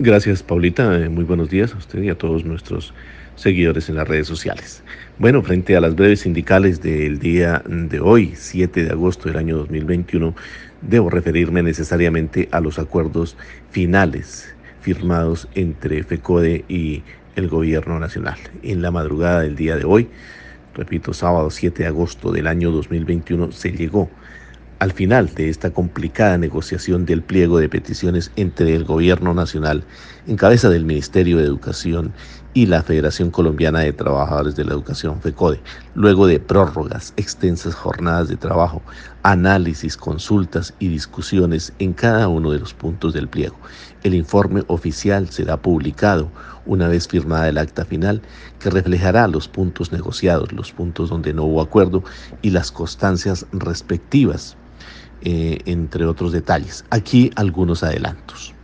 Gracias, Paulita. Eh, muy buenos días a usted y a todos nuestros seguidores en las redes sociales. Bueno, frente a las breves sindicales del día de hoy, 7 de agosto del año 2021, debo referirme necesariamente a los acuerdos finales firmados entre FECODE y el gobierno nacional. En la madrugada del día de hoy, repito, sábado 7 de agosto del año 2021, se llegó al final de esta complicada negociación del pliego de peticiones entre el Gobierno Nacional, en cabeza del Ministerio de Educación y la Federación Colombiana de Trabajadores de la Educación, FECODE, luego de prórrogas, extensas jornadas de trabajo, análisis, consultas y discusiones en cada uno de los puntos del pliego. El informe oficial será publicado una vez firmada el acta final que reflejará los puntos negociados, los puntos donde no hubo acuerdo y las constancias respectivas, eh, entre otros detalles. Aquí algunos adelantos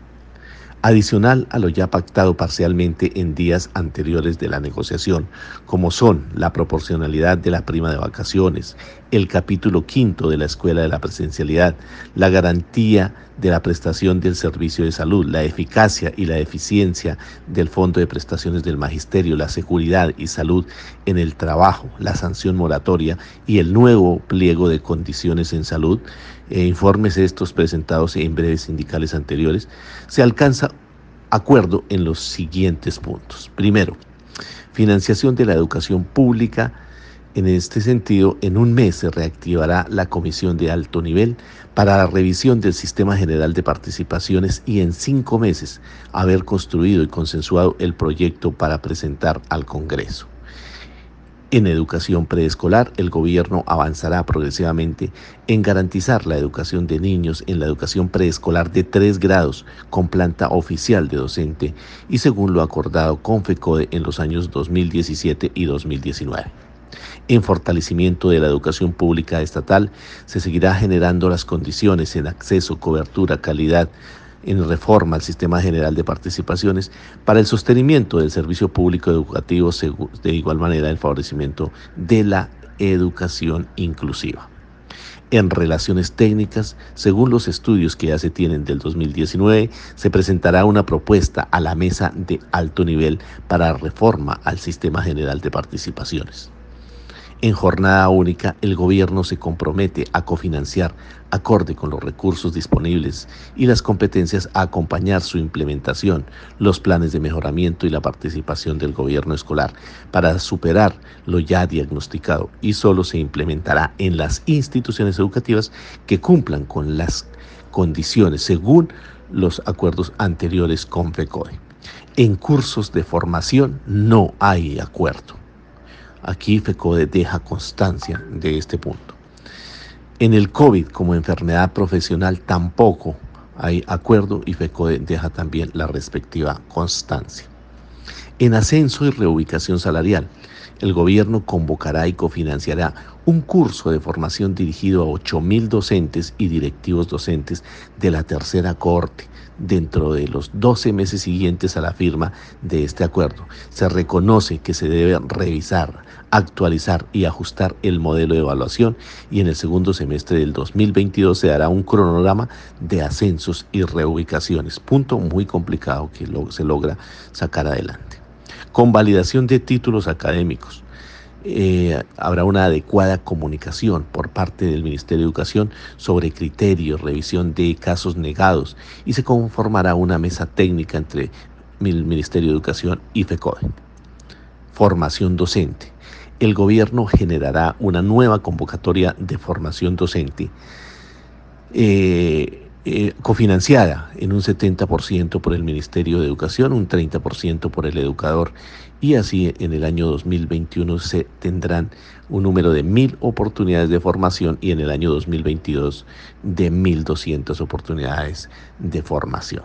adicional a lo ya pactado parcialmente en días anteriores de la negociación, como son la proporcionalidad de la prima de vacaciones, el capítulo quinto de la Escuela de la Presencialidad, la garantía de la prestación del servicio de salud, la eficacia y la eficiencia del Fondo de Prestaciones del Magisterio, la seguridad y salud en el trabajo, la sanción moratoria y el nuevo pliego de condiciones en salud, e informes estos presentados en breves sindicales anteriores, se alcanza acuerdo en los siguientes puntos. Primero, financiación de la educación pública. En este sentido, en un mes se reactivará la comisión de alto nivel para la revisión del sistema general de participaciones y en cinco meses haber construido y consensuado el proyecto para presentar al Congreso. En educación preescolar, el gobierno avanzará progresivamente en garantizar la educación de niños en la educación preescolar de tres grados con planta oficial de docente y según lo acordado con FECODE en los años 2017 y 2019. En fortalecimiento de la educación pública estatal, se seguirá generando las condiciones en acceso, cobertura, calidad, en reforma al sistema general de participaciones para el sostenimiento del servicio público educativo, de igual manera el favorecimiento de la educación inclusiva. En relaciones técnicas, según los estudios que ya se tienen del 2019, se presentará una propuesta a la mesa de alto nivel para reforma al sistema general de participaciones. En jornada única, el gobierno se compromete a cofinanciar, acorde con los recursos disponibles y las competencias, a acompañar su implementación, los planes de mejoramiento y la participación del gobierno escolar para superar lo ya diagnosticado y solo se implementará en las instituciones educativas que cumplan con las condiciones según los acuerdos anteriores con FECODE. En cursos de formación no hay acuerdo. Aquí FECODE deja constancia de este punto. En el COVID como enfermedad profesional tampoco hay acuerdo y FECODE deja también la respectiva constancia. En ascenso y reubicación salarial, el gobierno convocará y cofinanciará un curso de formación dirigido a 8.000 docentes y directivos docentes de la tercera corte dentro de los 12 meses siguientes a la firma de este acuerdo. Se reconoce que se debe revisar, actualizar y ajustar el modelo de evaluación y en el segundo semestre del 2022 se dará un cronograma de ascensos y reubicaciones, punto muy complicado que se logra sacar adelante. Convalidación de títulos académicos. Eh, habrá una adecuada comunicación por parte del Ministerio de Educación sobre criterios, revisión de casos negados y se conformará una mesa técnica entre el Ministerio de Educación y FECODE. Formación docente. El gobierno generará una nueva convocatoria de formación docente. Eh, eh, cofinanciada en un 70% por el Ministerio de Educación, un 30% por el educador y así en el año 2021 se tendrán un número de mil oportunidades de formación y en el año 2022 de 1.200 oportunidades de formación.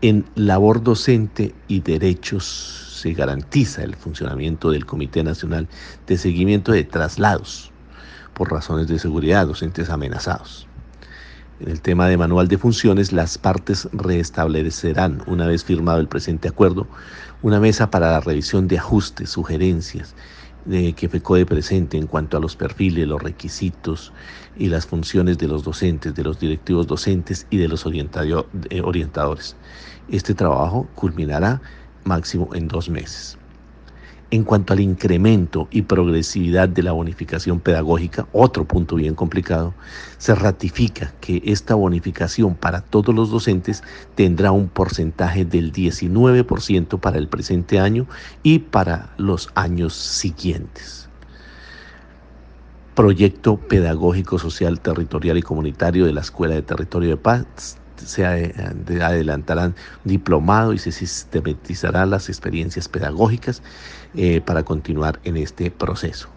En labor docente y derechos se garantiza el funcionamiento del Comité Nacional de Seguimiento de Traslados por razones de seguridad, docentes amenazados. En el tema de manual de funciones, las partes restablecerán, una vez firmado el presente acuerdo, una mesa para la revisión de ajustes, sugerencias de que FECODE presente en cuanto a los perfiles, los requisitos y las funciones de los docentes, de los directivos docentes y de los eh, orientadores. Este trabajo culminará máximo en dos meses. En cuanto al incremento y progresividad de la bonificación pedagógica, otro punto bien complicado, se ratifica que esta bonificación para todos los docentes tendrá un porcentaje del 19% para el presente año y para los años siguientes. Proyecto Pedagógico Social Territorial y Comunitario de la Escuela de Territorio de Paz se adelantarán diplomado y se sistematizarán las experiencias pedagógicas eh, para continuar en este proceso.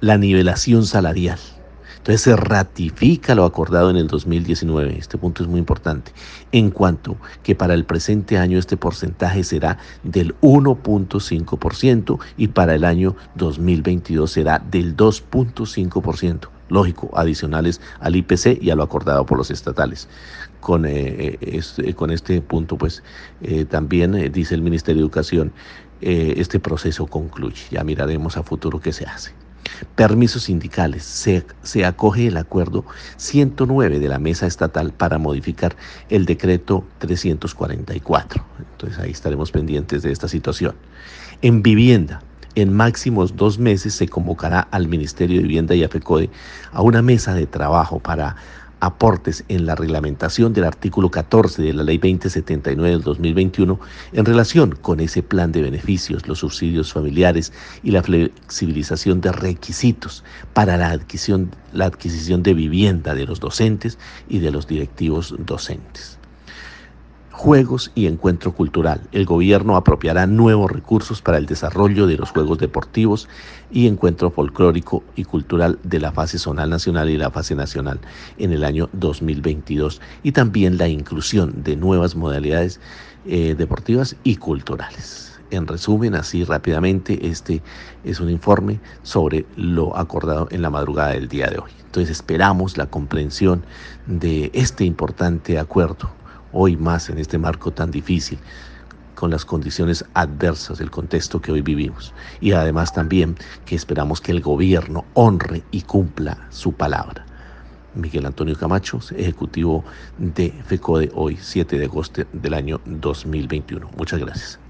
La nivelación salarial. Entonces se ratifica lo acordado en el 2019. Este punto es muy importante. En cuanto que para el presente año este porcentaje será del 1.5% y para el año 2022 será del 2.5% lógico, adicionales al IPC y a lo acordado por los estatales. Con, este, con este punto, pues también dice el Ministerio de Educación, este proceso concluye. Ya miraremos a futuro qué se hace. Permisos sindicales. Se, se, acoge el acuerdo 109 de la Mesa Estatal para modificar el decreto 344. Entonces ahí estaremos pendientes de esta situación. En vivienda, en máximos dos meses se convocará al Ministerio de Vivienda y AFECODE a una mesa de trabajo para aportes en la reglamentación del artículo 14 de la Ley 2079 del 2021 en relación con ese plan de beneficios, los subsidios familiares y la flexibilización de requisitos para la adquisición, la adquisición de vivienda de los docentes y de los directivos docentes. Juegos y encuentro cultural. El gobierno apropiará nuevos recursos para el desarrollo de los Juegos Deportivos y encuentro folclórico y cultural de la fase zonal nacional y la fase nacional en el año 2022 y también la inclusión de nuevas modalidades eh, deportivas y culturales. En resumen, así rápidamente, este es un informe sobre lo acordado en la madrugada del día de hoy. Entonces esperamos la comprensión de este importante acuerdo hoy más en este marco tan difícil, con las condiciones adversas del contexto que hoy vivimos. Y además también que esperamos que el gobierno honre y cumpla su palabra. Miguel Antonio Camacho, ejecutivo de FECODE, hoy 7 de agosto del año 2021. Muchas gracias.